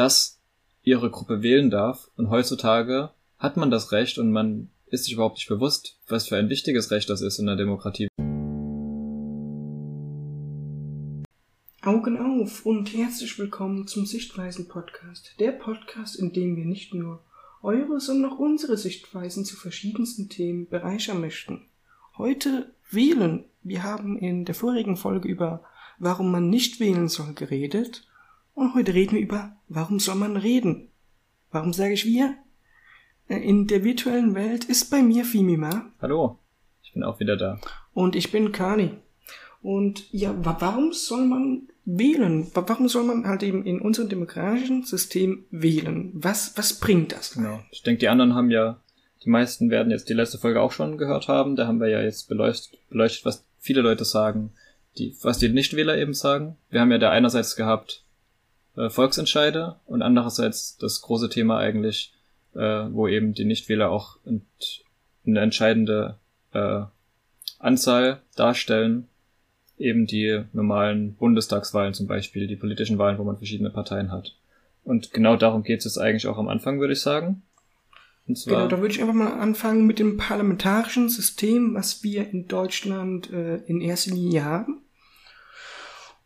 dass ihre Gruppe wählen darf. Und heutzutage hat man das Recht und man ist sich überhaupt nicht bewusst, was für ein wichtiges Recht das ist in der Demokratie. Augen auf und herzlich willkommen zum Sichtweisen Podcast. Der Podcast, in dem wir nicht nur eure, sondern auch unsere Sichtweisen zu verschiedensten Themen bereichern möchten. Heute wählen. Wir haben in der vorigen Folge über warum man nicht wählen soll geredet und heute reden wir über warum soll man reden. Warum sage ich wir? Äh, in der virtuellen Welt ist bei mir Fimima. Hallo, ich bin auch wieder da. Und ich bin Kani. Und ja, warum soll man wählen? Warum soll man halt eben in unserem demokratischen System wählen? Was, was bringt das? Genau. Ich denke, die anderen haben ja, die meisten werden jetzt die letzte Folge auch schon gehört haben. Da haben wir ja jetzt beleuchtet, beleuchtet was viele Leute sagen, die, was die Nichtwähler eben sagen. Wir haben ja da einerseits gehabt äh, Volksentscheide und andererseits das große Thema eigentlich, äh, wo eben die Nichtwähler auch eine entscheidende äh, Anzahl darstellen, eben die normalen Bundestagswahlen zum Beispiel, die politischen Wahlen, wo man verschiedene Parteien hat. Und genau darum geht es jetzt eigentlich auch am Anfang, würde ich sagen. Genau, da würde ich einfach mal anfangen mit dem parlamentarischen System, was wir in Deutschland äh, in erster Linie haben.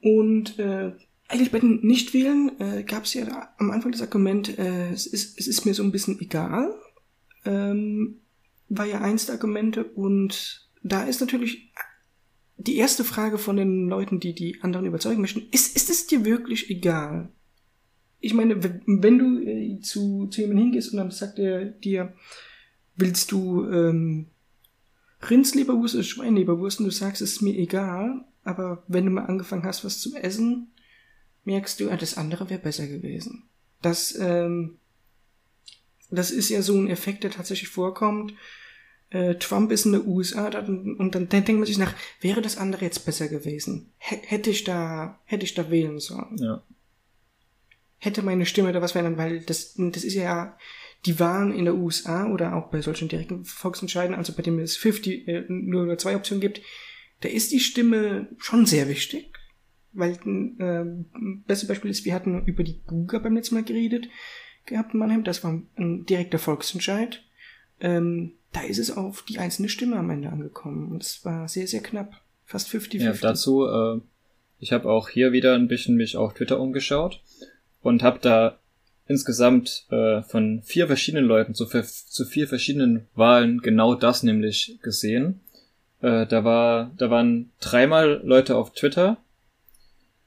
Und äh, eigentlich bei den Nichtwählen äh, gab es ja am Anfang das Argument, äh, es, ist, es ist mir so ein bisschen egal. Ähm, war ja eins der Argumente und da ist natürlich die erste Frage von den Leuten, die die anderen überzeugen möchten, ist, ist es dir wirklich egal? Ich meine, wenn du äh, zu, zu jemandem hingehst und dann sagt er dir, willst du ähm, Rindsleberwurst oder Schweinleberwurst und du sagst, es ist mir egal, aber wenn du mal angefangen hast, was zu essen, merkst du, ah, das andere wäre besser gewesen. Das, ähm, das ist ja so ein Effekt, der tatsächlich vorkommt. Äh, Trump ist in der USA und, und dann, dann denkt man sich nach, wäre das andere jetzt besser gewesen? H hätte ich da, hätte ich da wählen sollen? Ja. Hätte meine Stimme da was verändern, weil das, das ist ja die Wahlen in der USA oder auch bei solchen direkten Volksentscheiden, also bei dem es 50, äh, nur, nur zwei Optionen gibt, da ist die Stimme schon sehr wichtig. Weil äh, beste Beispiel ist, wir hatten über die Buga beim letzten Mal geredet gehabt in Mannheim. Das war ein direkter Volksentscheid. Ähm, da ist es auf die einzelne Stimme am Ende angekommen. Und es war sehr, sehr knapp. Fast 50-50. Ja, dazu, äh, ich habe auch hier wieder ein bisschen mich auf Twitter umgeschaut und habe da insgesamt äh, von vier verschiedenen Leuten zu, zu vier verschiedenen Wahlen genau das nämlich gesehen. Äh, da war, da waren dreimal Leute auf Twitter,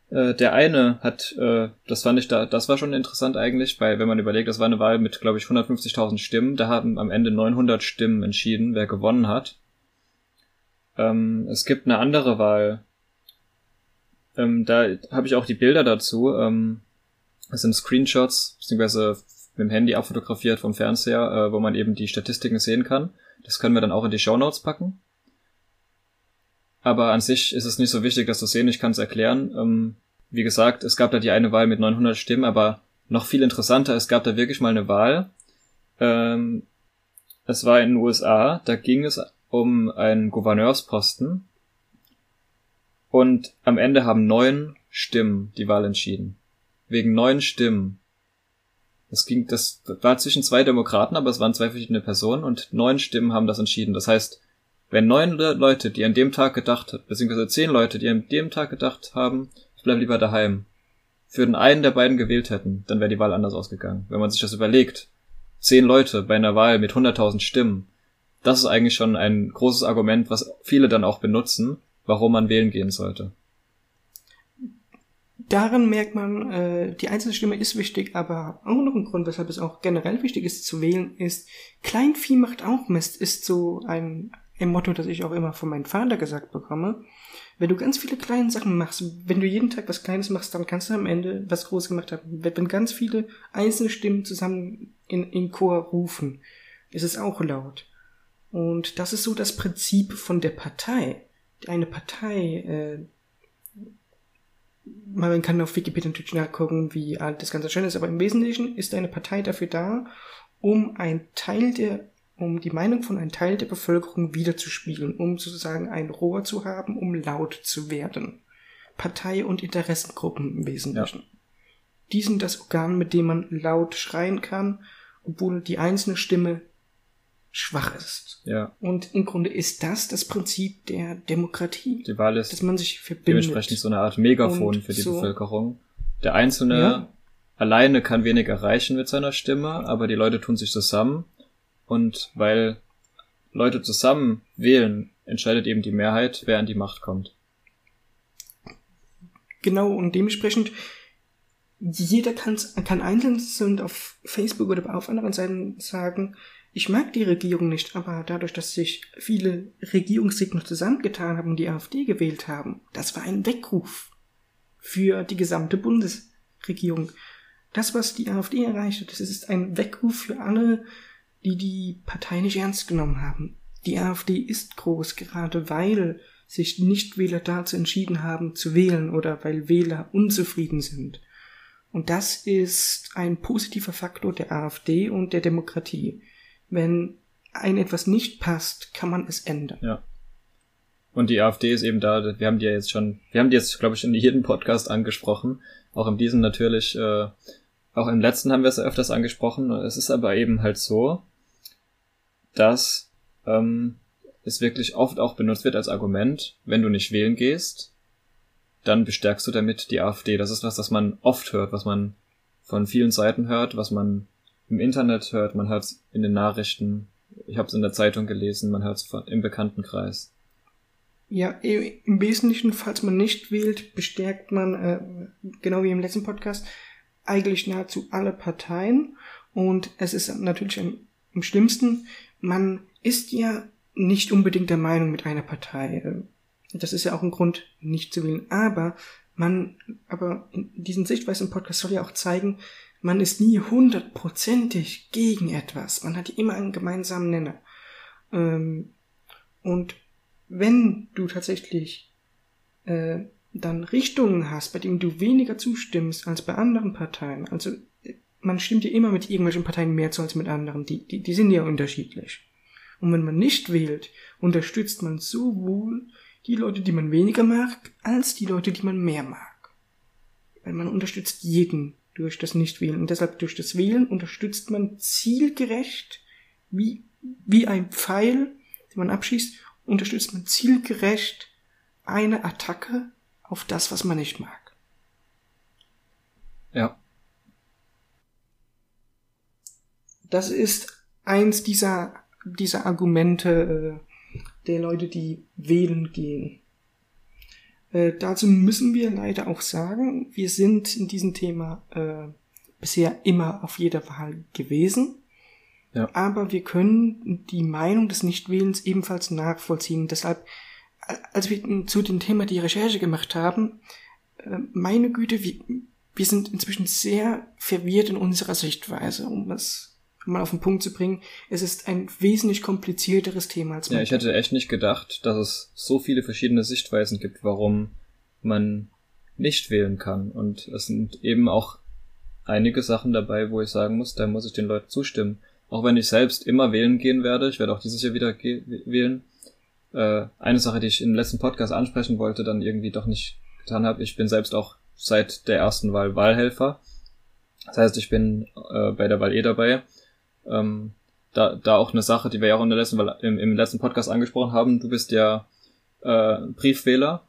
äh, der eine hat, äh, das fand ich da, das war schon interessant eigentlich, weil wenn man überlegt, das war eine Wahl mit, glaube ich, 150.000 Stimmen, da haben am Ende 900 Stimmen entschieden, wer gewonnen hat. Ähm, es gibt eine andere Wahl, ähm, da habe ich auch die Bilder dazu. Ähm, das sind Screenshots, beziehungsweise mit dem Handy abfotografiert vom Fernseher, äh, wo man eben die Statistiken sehen kann. Das können wir dann auch in die Show Notes packen. Aber an sich ist es nicht so wichtig, das zu sehen. Ich kann es erklären. Ähm, wie gesagt, es gab da die eine Wahl mit 900 Stimmen, aber noch viel interessanter, es gab da wirklich mal eine Wahl. Ähm, es war in den USA, da ging es um einen Gouverneursposten. Und am Ende haben neun Stimmen die Wahl entschieden. Wegen neun Stimmen. Das ging, das war zwischen zwei Demokraten, aber es waren zwei verschiedene Personen und neun Stimmen haben das entschieden. Das heißt, wenn neun Leute, die an dem Tag gedacht beziehungsweise zehn Leute, die an dem Tag gedacht haben, ich bleib lieber daheim, für den einen der beiden gewählt hätten, dann wäre die Wahl anders ausgegangen. Wenn man sich das überlegt, zehn Leute bei einer Wahl mit 100.000 Stimmen, das ist eigentlich schon ein großes Argument, was viele dann auch benutzen, warum man wählen gehen sollte. Darin merkt man, äh, die einzelne Stimme ist wichtig, aber auch noch ein Grund, weshalb es auch generell wichtig ist zu wählen, ist, Kleinvieh macht auch Mist, ist so ein ein Motto, das ich auch immer von meinem Vater gesagt bekomme. Wenn du ganz viele kleine Sachen machst, wenn du jeden Tag was Kleines machst, dann kannst du am Ende was Großes gemacht haben. Wenn ganz viele einzelne Stimmen zusammen in, in Chor rufen, ist es auch laut. Und das ist so das Prinzip von der Partei. Eine Partei, äh, man kann auf Wikipedia natürlich nachgucken, wie das Ganze schön ist, aber im Wesentlichen ist eine Partei dafür da, um ein Teil der um die Meinung von einem Teil der Bevölkerung wiederzuspiegeln, um sozusagen ein Rohr zu haben, um laut zu werden. Partei- und Interessengruppen im Wesentlichen. Ja. die sind das Organ, mit dem man laut schreien kann, obwohl die einzelne Stimme schwach ist. Ja. Und im Grunde ist das das Prinzip der Demokratie. Die Wahl ist dass man sich verbindet. dementsprechend so eine Art Megafon Und für die so- Bevölkerung. Der Einzelne Ja. alleine kann wenig erreichen mit seiner Stimme, aber die Leute tun sich zusammen. Und weil Leute zusammen wählen, entscheidet eben die Mehrheit, wer an die Macht kommt. Genau, und dementsprechend, jeder kann's, kann einzeln auf Facebook oder auf anderen Seiten sagen, ich mag die Regierung nicht, aber dadurch, dass sich viele Regierungsgegner zusammengetan haben und die AfD gewählt haben, das war ein Weckruf für die gesamte Bundesregierung. Das, was die AfD erreicht hat, das ist ein Weckruf für alle, die die Partei nicht ernst genommen haben. Die AfD ist groß, gerade weil sich Nichtwähler dazu entschieden haben zu wählen oder weil Wähler unzufrieden sind. Und das ist ein positiver Faktor der AfD und der Demokratie. Wenn ein etwas nicht passt, kann man es ändern. Ja. Und die AfD ist eben da, wir haben die ja jetzt schon, wir haben die jetzt, glaube ich, in jedem Podcast angesprochen. Auch in diesem natürlich, äh, auch im letzten haben wir es öfters angesprochen. Es ist aber eben halt so, dass ähm, es wirklich oft auch benutzt wird als Argument, wenn du nicht wählen gehst, dann bestärkst du damit die AfD. Das ist was, das man oft hört, was man von vielen Seiten hört, was man im Internet hört, man hört es in den Nachrichten, ich habe es in der Zeitung gelesen, man hört es im Bekanntenkreis. Ja, im Wesentlichen, falls man nicht wählt, bestärkt man, äh, genau wie im letzten Podcast, eigentlich nahezu alle Parteien. Und es ist natürlich am, am schlimmsten, man ist ja nicht unbedingt der Meinung mit einer Partei. Das ist ja auch ein Grund, nicht zu wählen. Aber man, aber in diesem Sichtweisen-Podcast soll ja auch zeigen, man ist nie hundertprozentig gegen etwas. Man hat immer einen gemeinsamen Nenner. Ähm, und wenn du tatsächlich äh, dann Richtungen hast, bei denen du weniger zustimmst als bei anderen Parteien, also man stimmt ja immer mit irgendwelchen Parteien mehr zu als mit anderen, die, die, die sind ja unterschiedlich. Und wenn man nicht wählt, unterstützt man sowohl die Leute, die man weniger mag, als die Leute, die man mehr mag. Weil man unterstützt jeden durch das Nichtwählen. Und deshalb durch das Wählen unterstützt man zielgerecht, wie, wie ein Pfeil, den man abschießt, unterstützt man zielgerecht eine Attacke auf das, was man nicht mag. Ja. Das ist eins dieser, dieser Argumente äh, der Leute, die wählen gehen. Äh, dazu müssen wir leider auch sagen, wir sind in diesem Thema äh, bisher immer auf jeder Wahl gewesen. Ja. Aber wir können die Meinung des Nichtwählens ebenfalls nachvollziehen. Deshalb, als wir zu dem Thema die Recherche gemacht haben, äh, meine Güte, wir, wir sind inzwischen sehr verwirrt in unserer Sichtweise, um das mal auf den Punkt zu bringen. Es ist ein wesentlich komplizierteres Thema als Ja, ich hätte echt nicht gedacht, dass es so viele verschiedene Sichtweisen gibt, warum man nicht wählen kann. Und es sind eben auch einige Sachen dabei, wo ich sagen muss, da muss ich den Leuten zustimmen. Auch wenn ich selbst immer wählen gehen werde, ich werde auch dieses Jahr wieder wählen. Äh, eine Sache, die ich im letzten Podcast ansprechen wollte, dann irgendwie doch nicht getan habe, ich bin selbst auch seit der ersten Wahl Wahlhelfer. Das heißt, ich bin äh, bei der Wahl eh dabei. Ähm, da, da auch eine Sache, die wir ja auch in der letzten, im, im letzten Podcast angesprochen haben. Du bist ja äh, Briefwähler.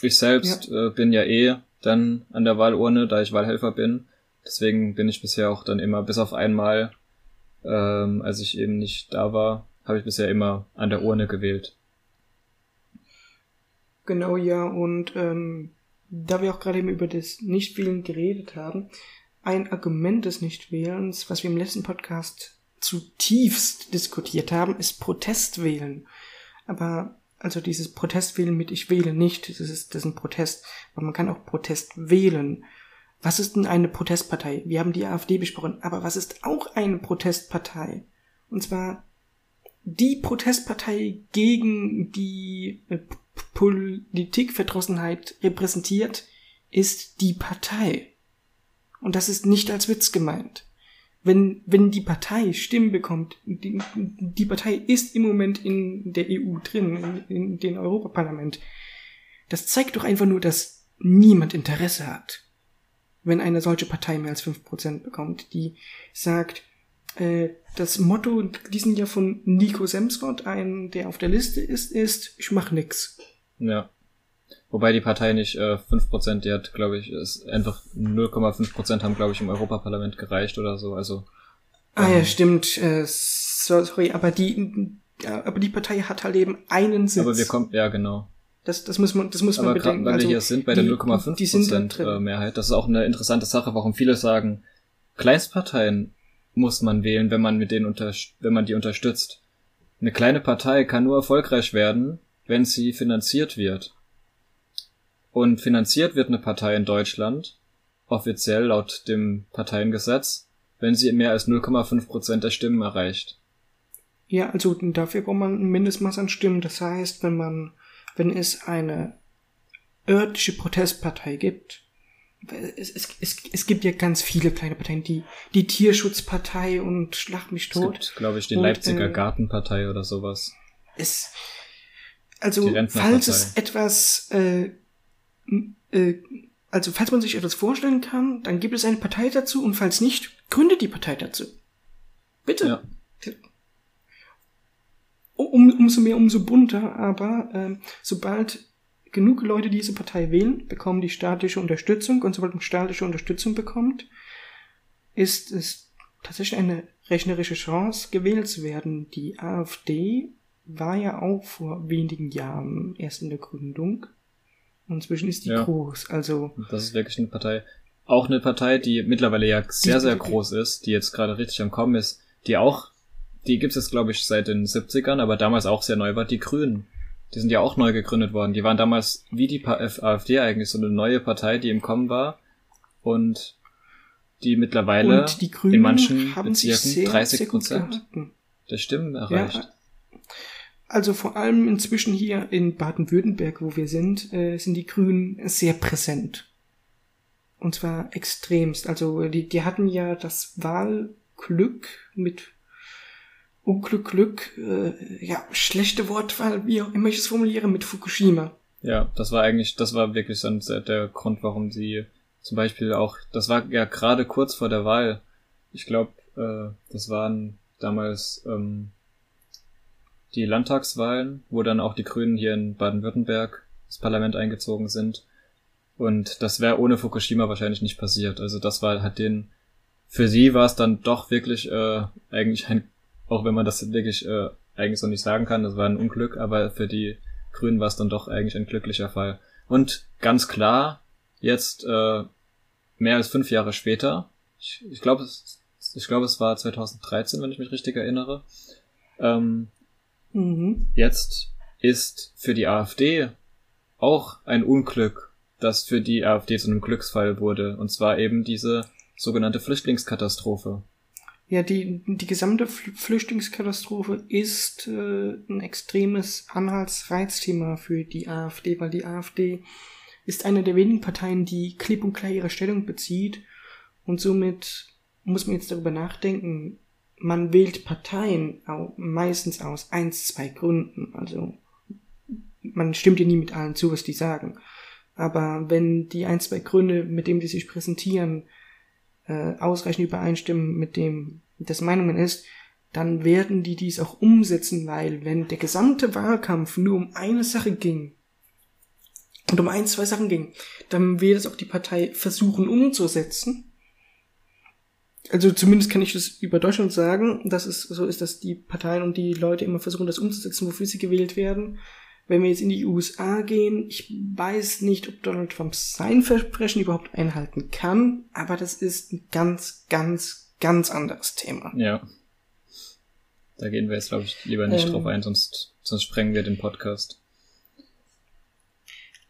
Ich selbst ja. äh, bin ja eh dann an der Wahlurne, da ich Wahlhelfer bin. Deswegen bin ich bisher auch dann immer, bis auf einmal, ähm, als ich eben nicht da war, habe ich bisher immer an der Urne gewählt. Genau, ja, und ähm, da wir auch gerade eben über das Nichtwählen geredet haben, ein Argument des Nichtwählens, was wir im letzten Podcast zutiefst diskutiert haben, ist Protestwählen. Aber also dieses Protestwählen mit ich wähle nicht, das ist, das ist ein Protest, aber man kann auch Protest wählen. Was ist denn eine Protestpartei? Wir haben die AfD besprochen, aber was ist auch eine Protestpartei? Und zwar die Protestpartei gegen die Politikverdrossenheit repräsentiert, ist die Partei. Und das ist nicht als Witz gemeint. Wenn, wenn die Partei Stimmen bekommt, die, die Partei ist im Moment in der EU drin, in, in den Europaparlament, das zeigt doch einfach nur, dass niemand Interesse hat. wenn eine solche Partei mehr als 5% bekommt, die sagt, äh, das Motto diesen Jahr von Nico Semsrott, ein, der auf der Liste ist, ist, ich mach nix. Ja. Wobei die Partei nicht äh, 5%, die hat, glaube ich, ist einfach 0,5% haben, glaube ich, im Europaparlament gereicht oder so. Also. Ah ähm, ja, stimmt. Äh, sorry, aber die, ja, aber die Partei hat halt eben einen Sitz. Aber wir kommen, ja genau. Das, das muss man, das muss aber man bedenken. Weil also, wir hier sind bei der 0,5% äh, Mehrheit, das ist auch eine interessante Sache, warum viele sagen, Kleinstparteien muss man wählen, wenn man mit denen unter, wenn man die unterstützt. Eine kleine Partei kann nur erfolgreich werden, wenn sie finanziert wird. Und finanziert wird eine Partei in Deutschland, offiziell laut dem Parteiengesetz, wenn sie mehr als 0,5 Prozent der Stimmen erreicht. Ja, also dafür braucht man ein Mindestmaß an Stimmen. Das heißt, wenn man, wenn es eine örtliche Protestpartei gibt, es, es, es, es gibt ja ganz viele kleine Parteien, die, die Tierschutzpartei und Schlag mich tot. Es gibt, glaube ich, die und, Leipziger äh, Gartenpartei oder sowas. Es, also, falls es etwas, äh, äh, also, falls man sich etwas vorstellen kann, dann gibt es eine Partei dazu und falls nicht, gründet die Partei dazu. Bitte. Ja. Um, umso mehr, umso bunter, aber äh, sobald genug Leute diese Partei wählen, bekommen die staatliche Unterstützung und sobald man staatliche Unterstützung bekommt, ist es tatsächlich eine rechnerische Chance, gewählt zu werden. Die AfD war ja auch vor wenigen Jahren erst in der Gründung. Und inzwischen ist die ja. groß. Also. Das ist wirklich eine Partei. Auch eine Partei, die mittlerweile ja sehr, sehr groß ist, die jetzt gerade richtig am Kommen ist, die auch, die gibt es jetzt, glaube ich, seit den 70ern, aber damals auch sehr neu war, die Grünen. Die sind ja auch neu gegründet worden. Die waren damals wie die AfD eigentlich so eine neue Partei, die im Kommen war und die mittlerweile und die in manchen Bezirken 30 Prozent der Stimmen erreicht. Ja, also vor allem inzwischen hier in Baden-Württemberg, wo wir sind, äh, sind die Grünen sehr präsent. Und zwar extremst. Also die, die hatten ja das Wahlglück mit Unglück, Glück, äh, ja, schlechte Wortwahl, wie auch immer ich es formuliere, mit Fukushima. Ja, das war eigentlich, das war wirklich dann der Grund, warum sie zum Beispiel auch, das war ja gerade kurz vor der Wahl. Ich glaube, äh, das waren damals ähm, die Landtagswahlen, wo dann auch die Grünen hier in Baden-Württemberg ins Parlament eingezogen sind. Und das wäre ohne Fukushima wahrscheinlich nicht passiert. Also das war hat den, für sie war es dann doch wirklich äh, eigentlich ein auch wenn man das wirklich äh, eigentlich so nicht sagen kann, das war ein Unglück, aber für die Grünen war es dann doch eigentlich ein glücklicher Fall. Und ganz klar, jetzt äh, mehr als fünf Jahre später, ich, ich glaube, es, ich glaube, es war 2013, wenn ich mich richtig erinnere, ähm, mhm. jetzt ist für die AfD auch ein Unglück, das für die AfD zu einem Glücksfall wurde, und zwar eben diese sogenannte Flüchtlingskatastrophe. Ja, die, die gesamte Flüchtlingskatastrophe ist äh, ein extremes Anhaltsreizthema für die AfD, weil die AfD ist eine der wenigen Parteien, die klipp und klar ihre Stellung bezieht und somit muss man jetzt darüber nachdenken, man wählt Parteien meistens aus eins, zwei Gründen. Also man stimmt ja nie mit allen zu, was die sagen. Aber wenn die ein, zwei Gründe, mit denen die sich präsentieren, äh, ausreichend übereinstimmen mit dem, das Meinungen ist, dann werden die dies auch umsetzen, weil wenn der gesamte Wahlkampf nur um eine Sache ging und um ein, zwei Sachen ging, dann wird es auch die Partei versuchen umzusetzen. Also zumindest kann ich das über Deutschland sagen, dass es so ist, dass die Parteien und die Leute immer versuchen, das umzusetzen, wofür sie gewählt werden. Wenn wir jetzt in die USA gehen, ich weiß nicht, ob Donald Trump sein Versprechen überhaupt einhalten kann, aber das ist ein ganz, ganz, ganz anderes Thema. Ja. Da gehen wir jetzt, glaube ich, lieber nicht ähm, drauf ein, sonst, sonst sprengen wir den Podcast.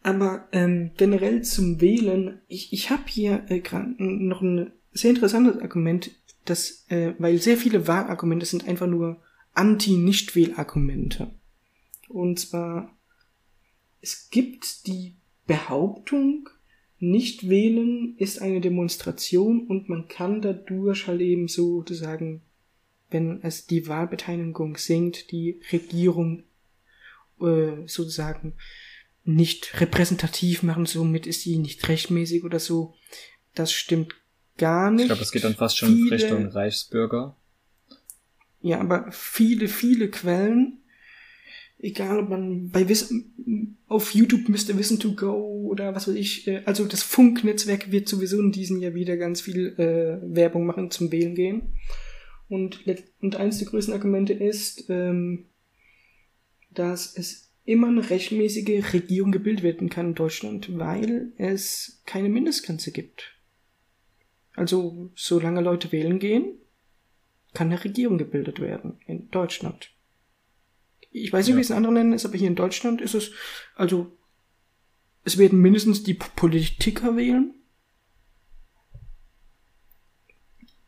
Aber ähm, generell zum Wählen, ich, ich habe hier äh, gerade noch ein sehr interessantes Argument, das, äh, weil sehr viele Wahlargumente sind einfach nur Anti-Nicht-Wählargumente. Und zwar, es gibt die Behauptung, nicht wählen ist eine Demonstration und man kann dadurch halt eben sozusagen, wenn es die Wahlbeteiligung sinkt, die Regierung äh, sozusagen nicht repräsentativ machen, somit ist sie nicht rechtmäßig oder so. das stimmt gar nicht. Ich glaube, es geht dann fast schon viele, Richtung Reichsbürger. Ja, aber viele, viele Quellen, egal ob man bei Wissen, auf YouTube Mr. Wissen to Go oder was weiß ich, äh, also das Funknetzwerk wird sowieso in diesem Jahr wieder ganz viel äh, Werbung machen zum Wählen gehen. Und, und eines der größten Argumente ist, ähm, dass es immer eine rechtmäßige Regierung gebildet werden kann in Deutschland, weil es keine Mindestgrenze gibt. Also, solange Leute wählen gehen, kann eine Regierung gebildet werden in Deutschland. Ich weiß nicht, ja. wie es in anderen Ländern ist, aber hier in Deutschland ist es, also, es werden mindestens die Politiker wählen.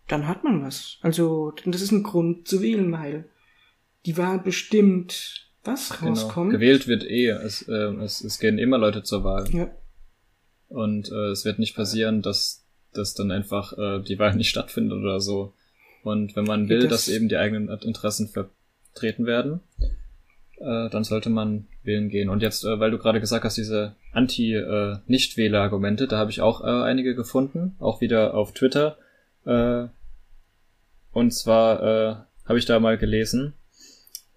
Dann hat man was. Also, das ist ein Grund zu wählen, weil die Wahl bestimmt, was genau. rauskommt. Gewählt wird eh. Es, äh, es, es gehen immer Leute zur Wahl. Ja. Und äh, es wird nicht passieren, dass, dass dann einfach äh, die Wahl nicht stattfindet oder so. Und wenn man will, das dass eben die eigenen Interessen vertreten werden, äh, dann sollte man wählen gehen. Und jetzt, äh, weil du gerade gesagt hast, diese Anti-Nicht-Wähler-Argumente, da habe ich auch äh, einige gefunden, auch wieder auf Twitter. Äh, und zwar äh, habe ich da mal gelesen,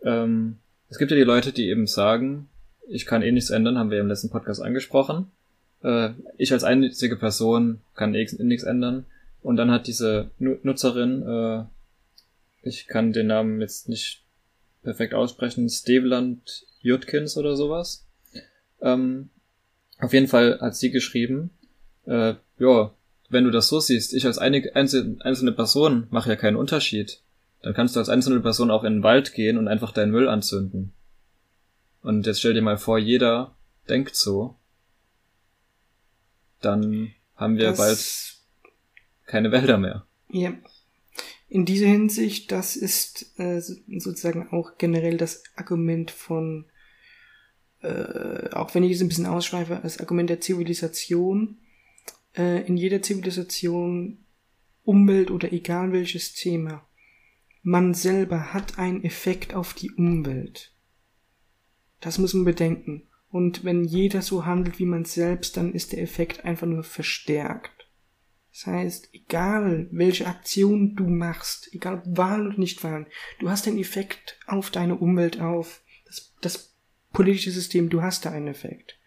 ähm, es gibt ja die Leute, die eben sagen, ich kann eh nichts ändern, haben wir im letzten Podcast angesprochen. Äh, ich als einzige Person kann eh nichts ändern. Und dann hat diese Nutzerin, äh, ich kann den Namen jetzt nicht perfekt aussprechen, Steveland Jutkins oder sowas. Ähm, auf jeden Fall hat sie geschrieben, äh, ja, wenn du das so siehst, ich als eine, einzelne Person mache ja keinen Unterschied. Dann kannst du als einzelne Person auch in den Wald gehen und einfach deinen Müll anzünden. Und jetzt stell dir mal vor, jeder denkt so. Dann haben wir das bald keine Wälder mehr. Ja. In dieser Hinsicht, das ist äh, sozusagen auch generell das Argument von, äh, auch wenn ich es ein bisschen ausschweife, das Argument der Zivilisation. Äh, in jeder Zivilisation, Umwelt oder egal welches Thema, man selber hat einen Effekt auf die Umwelt. Das muss man bedenken. Und wenn jeder so handelt wie man selbst, dann ist der Effekt einfach nur verstärkt. Das heißt, egal welche Aktion du machst, egal ob Wahlen oder nicht Wahlen, du hast einen Effekt auf deine Umwelt, auf das, das politische System, du hast da einen Effekt.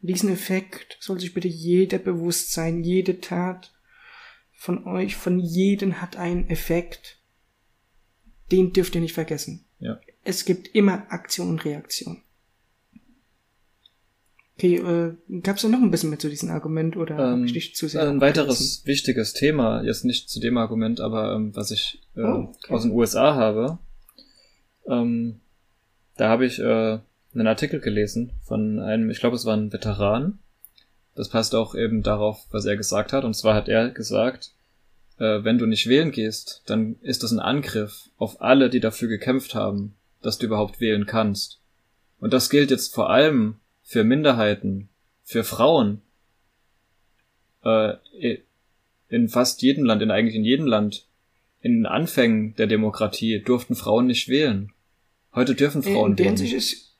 Und diesen Effekt soll sich bitte jeder bewusst sein, jede Tat von euch, von jedem hat einen Effekt. Den dürft ihr nicht vergessen. Ja. Es gibt immer Aktion und Reaktion. Okay, äh, gab es da noch ein bisschen mehr zu diesem Argument oder ähm, ich zu sehr Ein weiteres wichtiges Thema, jetzt nicht zu dem Argument, aber ähm, was ich äh, oh, okay. aus den USA habe, ähm, da habe ich äh, einen Artikel gelesen von einem, ich glaube es war ein Veteran. Das passt auch eben darauf, was er gesagt hat. Und zwar hat er gesagt, äh, wenn du nicht wählen gehst, dann ist das ein Angriff auf alle, die dafür gekämpft haben, dass du überhaupt wählen kannst. Und das gilt jetzt vor allem für Minderheiten, für Frauen, äh, in fast jedem Land, in eigentlich in jedem Land, in den Anfängen der Demokratie durften Frauen nicht wählen. Heute dürfen Frauen in wählen. Ist,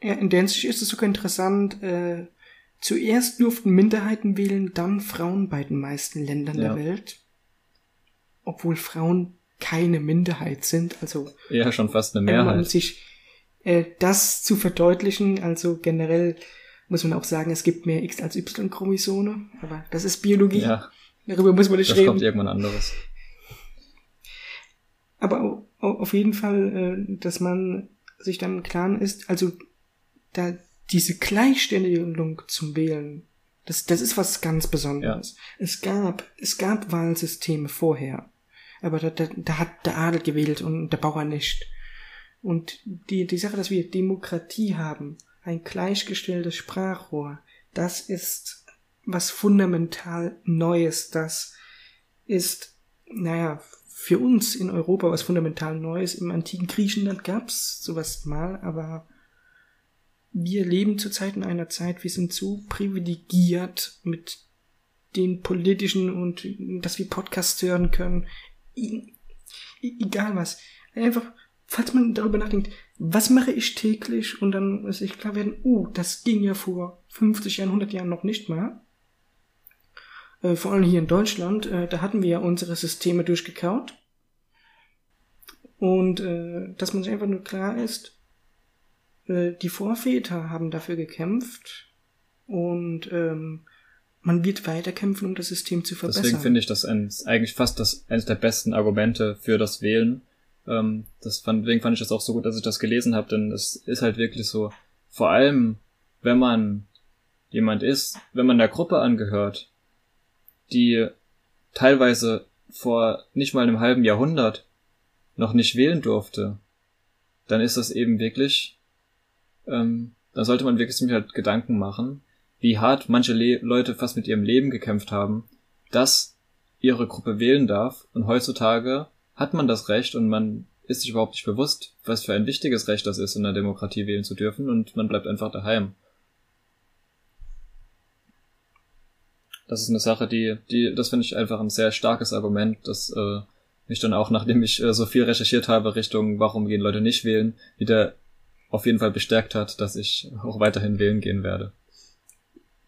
ja, in der Hinsicht ist es sogar interessant, äh, zuerst durften Minderheiten wählen, dann Frauen bei den meisten Ländern ja. der Welt. Obwohl Frauen keine Minderheit sind, also. Ja, schon fast eine Mehrheit. Wenn man sich äh, das zu verdeutlichen. Also generell muss man auch sagen, es gibt mehr X als Y-Chromosome, aber das ist Biologie. Ja. Darüber muss man nicht das reden. Das kommt irgendwann anderes. Aber auf jeden Fall, äh, dass man sich dann klar ist, also da diese Gleichstellung zum Wählen, das, das ist was ganz Besonderes. Ja. Es gab, es gab Wahlsysteme vorher. Aber da, da, da hat der Adel gewählt und der Bauer nicht. Und die, die Sache, dass wir Demokratie haben, ein gleichgestelltes Sprachrohr, das ist was fundamental Neues. Das ist, naja, für uns in Europa was fundamental Neues. Im antiken Griechenland gab's sowas mal, aber wir leben zurzeit in einer Zeit, wir sind so privilegiert mit den politischen und dass wir Podcasts hören können. egal was. Einfach falls man darüber nachdenkt, was mache ich täglich und dann muss ich klar werden, uh, das ging ja vor 50 Jahren, 100 Jahren noch nicht mal. äh, vor allem hier in Deutschland, äh, da hatten wir ja unsere Systeme durchgekaut. Und äh, dass man sich einfach nur klar ist, äh, die Vorväter haben dafür gekämpft und ähm, man wird weiterkämpfen, um das System zu verbessern. Deswegen finde ich das eigentlich fast das eines der besten Argumente für das Wählen. Ähm, das fand, deswegen fand ich das auch so gut, dass ich das gelesen habe, denn es ist halt wirklich so, vor allem wenn man jemand ist, wenn man der Gruppe angehört, die teilweise vor nicht mal einem halben Jahrhundert noch nicht wählen durfte, dann ist das eben wirklich, ähm, da sollte man wirklich sich halt Gedanken machen, wie hart manche Le Leute fast mit ihrem Leben gekämpft haben, dass ihre Gruppe wählen darf. Und heutzutage hat man das Recht und man ist sich überhaupt nicht bewusst, was für ein wichtiges Recht das ist, in der Demokratie wählen zu dürfen und man bleibt einfach daheim. Das ist eine Sache, die, die, das finde ich einfach ein sehr starkes Argument, das äh, mich dann auch, nachdem ich äh, so viel recherchiert habe, Richtung, warum gehen Leute nicht wählen, wieder auf jeden Fall bestärkt hat, dass ich auch weiterhin wählen gehen werde.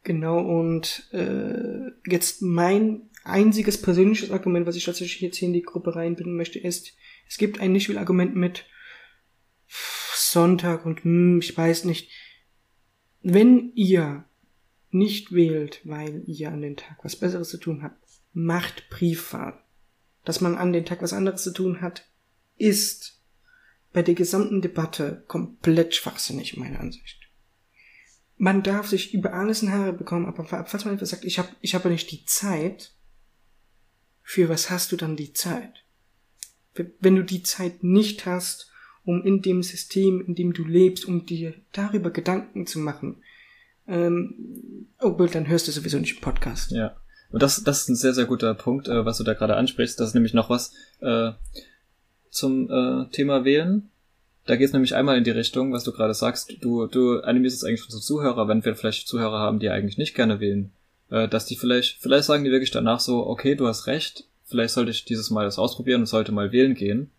Genau, und äh, jetzt mein einziges persönliches Argument, was ich tatsächlich jetzt hier in die Gruppe reinbinden möchte, ist, es gibt ein Nicht-Will-Argument mit Sonntag und hm, ich weiß nicht. Wenn ihr nicht wählt, weil ihr an den Tag was Besseres zu tun habt, macht Briefwahl. Dass man an den Tag was anderes zu tun hat, ist bei der gesamten Debatte komplett schwachsinnig, meiner Ansicht man darf sich über alles in Haare bekommen, aber falls man etwas sagt, ich habe ich hab nicht die Zeit, für was hast du dann die Zeit? Wenn du die Zeit nicht hast, um in dem System, in dem du lebst, um dir darüber Gedanken zu machen, ähm, oh, dann hörst du sowieso nicht im Podcast. Ja. Und das, das ist ein sehr, sehr guter Punkt, äh, was du da gerade ansprichst. Das ist nämlich noch was äh, zum äh, Thema Wählen. Da geht es nämlich einmal in die Richtung, was du gerade sagst. Du, du animierst es eigentlich unsere Zuhörer, wenn wir vielleicht Zuhörer haben, die eigentlich nicht gerne wählen, äh, dass die vielleicht, vielleicht sagen die wirklich danach so, okay, du hast recht, vielleicht sollte ich dieses Mal das ausprobieren und sollte mal wählen gehen.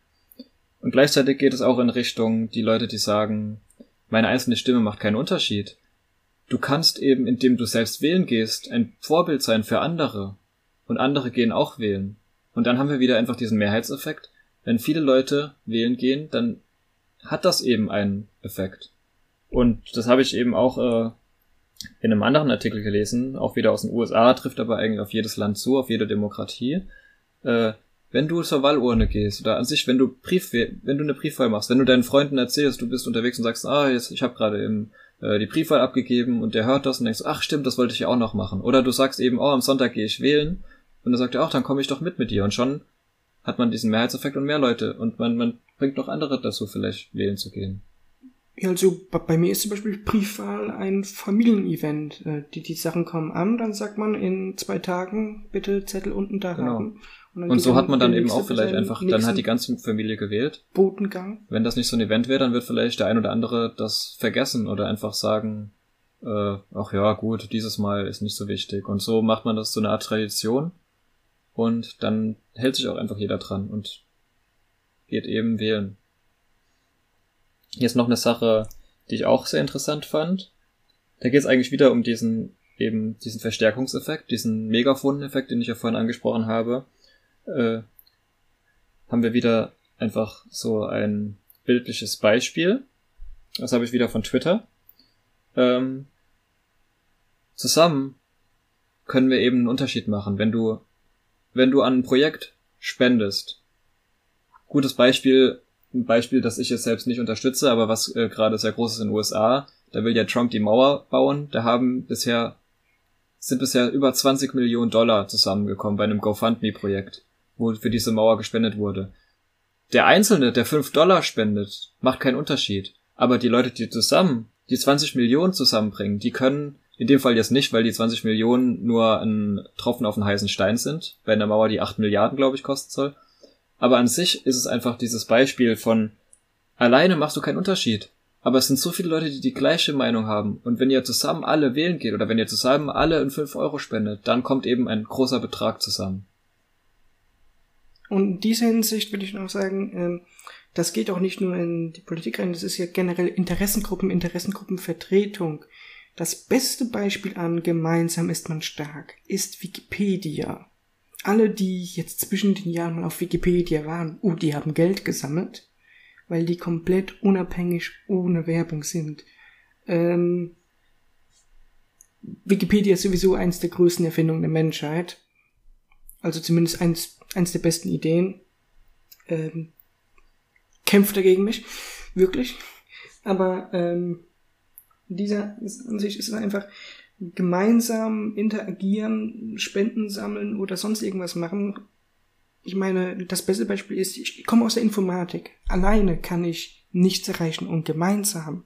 Und gleichzeitig geht es auch in Richtung die Leute, die sagen, meine einzelne Stimme macht keinen Unterschied. Du kannst eben, indem du selbst wählen gehst, ein Vorbild sein für andere. Und andere gehen auch wählen. Und dann haben wir wieder einfach diesen Mehrheitseffekt. Wenn viele Leute wählen gehen, dann hat das eben einen Effekt. Und das habe ich eben auch äh, in einem anderen Artikel gelesen, auch wieder aus den USA, trifft aber eigentlich auf jedes Land zu, auf jede Demokratie. Äh, wenn du zur Wahlurne gehst oder an sich, wenn du Brief, wenn du eine Briefwahl machst, wenn du deinen Freunden erzählst, du bist unterwegs und sagst, ah, jetzt, ich habe gerade eben äh, die Briefwahl abgegeben und der hört das und denkst, ach stimmt, das wollte ich ja auch noch machen. Oder du sagst eben, oh, am Sonntag gehe ich wählen und dann sagt er, ach, dann komme ich doch mit mit dir und schon hat man diesen Mehrheitseffekt und mehr Leute und man, man bringt noch andere dazu, vielleicht wählen zu gehen. Ja, also bei mir ist zum Beispiel Briefwahl ein Familienevent. Äh, die, die Sachen kommen an, dann sagt man in zwei Tagen bitte Zettel unten da genau. haben. Und, und so hat man dann eben auch vielleicht einfach, dann hat die ganze Familie gewählt. Botengang. Wenn das nicht so ein Event wäre, dann wird vielleicht der ein oder andere das vergessen oder einfach sagen, äh, ach ja, gut, dieses Mal ist nicht so wichtig. Und so macht man das so eine Art Tradition. Und dann hält sich auch einfach jeder dran und geht eben wählen. Hier ist noch eine Sache, die ich auch sehr interessant fand. Da geht es eigentlich wieder um diesen eben diesen Verstärkungseffekt, diesen Megaphoneffekt, den ich ja vorhin angesprochen habe. Äh, haben wir wieder einfach so ein bildliches Beispiel. Das habe ich wieder von Twitter. Ähm, zusammen können wir eben einen Unterschied machen. Wenn du, wenn du an ein Projekt spendest, gutes Beispiel, ein Beispiel, das ich jetzt selbst nicht unterstütze, aber was äh, gerade sehr groß ist in den USA. Da will ja Trump die Mauer bauen. Da haben bisher, sind bisher über 20 Millionen Dollar zusammengekommen bei einem GoFundMe-Projekt, wo für diese Mauer gespendet wurde. Der Einzelne, der 5 Dollar spendet, macht keinen Unterschied. Aber die Leute, die zusammen die 20 Millionen zusammenbringen, die können in dem Fall jetzt nicht, weil die 20 Millionen nur ein Tropfen auf den heißen Stein sind, bei einer Mauer, die 8 Milliarden, glaube ich, kosten soll. Aber an sich ist es einfach dieses Beispiel von alleine machst du keinen Unterschied. Aber es sind so viele Leute, die die gleiche Meinung haben. Und wenn ihr zusammen alle wählen geht oder wenn ihr zusammen alle in 5 Euro spendet, dann kommt eben ein großer Betrag zusammen. Und in dieser Hinsicht will ich noch sagen, ähm, das geht auch nicht nur in die Politik rein, das ist ja generell Interessengruppen, Interessengruppenvertretung. Das beste Beispiel an gemeinsam ist man stark ist Wikipedia. Alle, die jetzt zwischen den Jahren mal auf Wikipedia waren, oh, die haben Geld gesammelt, weil die komplett unabhängig ohne Werbung sind. Ähm, Wikipedia ist sowieso eins der größten Erfindungen der Menschheit. Also zumindest eins, eins der besten Ideen. Ähm, kämpft dagegen mich. Wirklich. Aber ähm, dieser an sich ist einfach gemeinsam interagieren, Spenden sammeln oder sonst irgendwas machen. Ich meine, das beste Beispiel ist, ich komme aus der Informatik. Alleine kann ich nichts erreichen und gemeinsam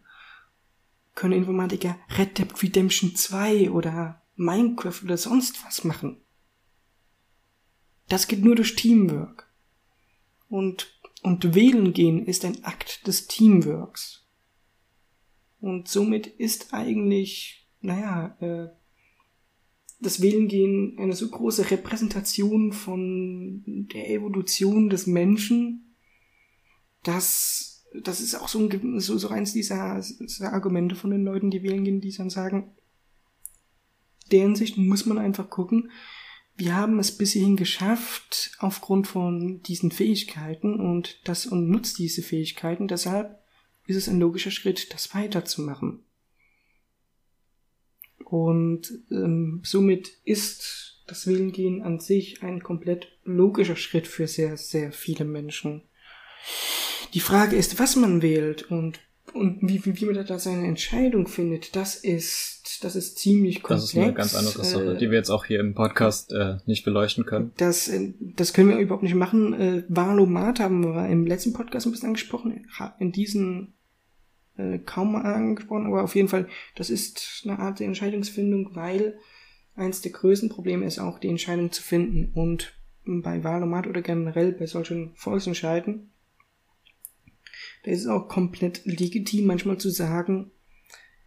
können Informatiker Red Dead Redemption 2 oder Minecraft oder sonst was machen. Das geht nur durch Teamwork. Und, und wählen gehen ist ein Akt des Teamworks. Und somit ist eigentlich, naja, äh, das Wählen gehen eine so große Repräsentation von der Evolution des Menschen, dass das ist auch so, ein, so, so eins dieser, dieser Argumente von den Leuten, die wählen gehen, die dann sagen, deren Sicht muss man einfach gucken, wir haben es bis hierhin geschafft aufgrund von diesen Fähigkeiten und das und nutzt diese Fähigkeiten. Deshalb ist es ein logischer Schritt, das weiterzumachen. Und ähm, somit ist das Willengehen an sich ein komplett logischer Schritt für sehr, sehr viele Menschen. Die Frage ist, was man wählt und und wie, wie, wie man da seine Entscheidung findet, das ist, das ist ziemlich komplex. Das ist eine ganz andere Sache, äh, die wir jetzt auch hier im Podcast äh, nicht beleuchten können. Das, äh, das können wir überhaupt nicht machen. Äh, Valomat haben wir im letzten Podcast ein bisschen angesprochen, in diesen äh, kaum angesprochen, aber auf jeden Fall, das ist eine Art der Entscheidungsfindung, weil eins der größten Probleme ist auch, die Entscheidung zu finden. Und bei Valomat oder generell bei solchen Volksentscheiden da ist es auch komplett legitim, manchmal zu sagen,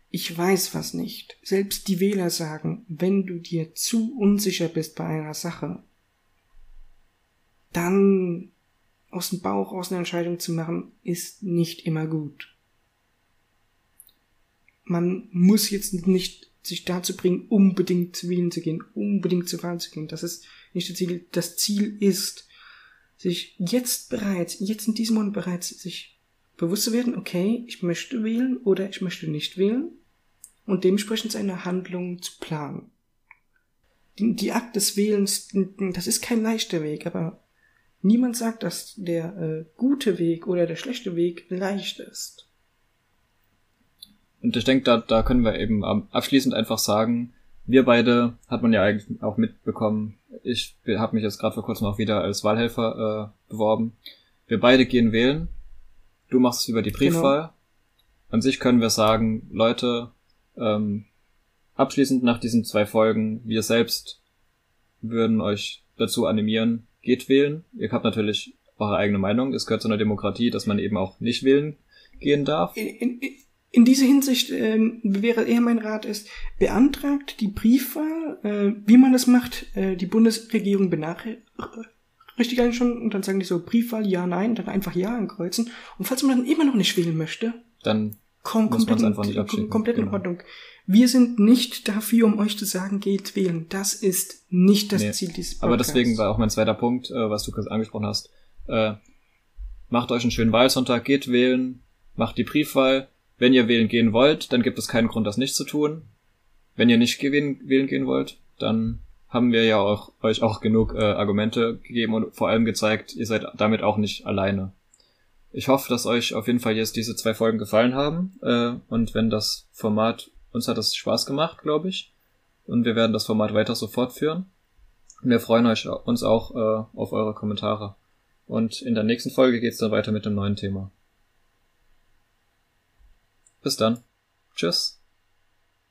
ich weiß was nicht. Selbst die Wähler sagen, wenn du dir zu unsicher bist bei einer Sache, dann aus dem Bauch aus eine Entscheidung zu machen, ist nicht immer gut. Man muss jetzt nicht sich dazu bringen, unbedingt zu wählen zu gehen, unbedingt zur Wahl zu gehen. Das ist nicht das Ziel. Das Ziel ist, sich jetzt bereits, jetzt in diesem Moment bereits, sich bewusst zu werden, okay, ich möchte wählen oder ich möchte nicht wählen und dementsprechend seine Handlung zu planen. Die, die Akt des Wählens, das ist kein leichter Weg, aber niemand sagt, dass der äh, gute Weg oder der schlechte Weg leicht ist. Und ich denke, da, da können wir eben abschließend einfach sagen, wir beide hat man ja eigentlich auch mitbekommen. Ich habe mich jetzt gerade vor kurzem auch wieder als Wahlhelfer äh, beworben. Wir beide gehen wählen du machst es über die Briefwahl. Genau. An sich können wir sagen, Leute, ähm, abschließend nach diesen zwei Folgen, wir selbst würden euch dazu animieren, geht wählen. Ihr habt natürlich eure eigene Meinung. Es gehört zu einer Demokratie, dass man eben auch nicht wählen gehen darf. In, in, in dieser Hinsicht ähm, wäre eher mein Rat ist, beantragt die Briefwahl, äh, wie man das macht, äh, die Bundesregierung benachrichtigt richtig eigentlich schon und dann sagen die so Briefwahl, ja, nein, dann einfach ja ankreuzen. Und falls man dann immer noch nicht wählen möchte, dann komm, komplett, einfach nicht abschicken. komplett in genau. Ordnung. Wir sind nicht dafür, um euch zu sagen, geht wählen. Das ist nicht das nee. Ziel dieses Podcasts. Aber deswegen war auch mein zweiter Punkt, äh, was du kurz angesprochen hast. Äh, macht euch einen schönen Wahlsonntag, geht wählen, macht die Briefwahl. Wenn ihr wählen gehen wollt, dann gibt es keinen Grund, das nicht zu tun. Wenn ihr nicht wählen, wählen gehen wollt, dann haben wir ja auch, euch auch genug äh, Argumente gegeben und vor allem gezeigt, ihr seid damit auch nicht alleine. Ich hoffe, dass euch auf jeden Fall jetzt diese zwei Folgen gefallen haben äh, und wenn das Format, uns hat das Spaß gemacht, glaube ich, und wir werden das Format weiter so fortführen. Wir freuen euch, uns auch äh, auf eure Kommentare. Und in der nächsten Folge geht's dann weiter mit dem neuen Thema. Bis dann. Tschüss.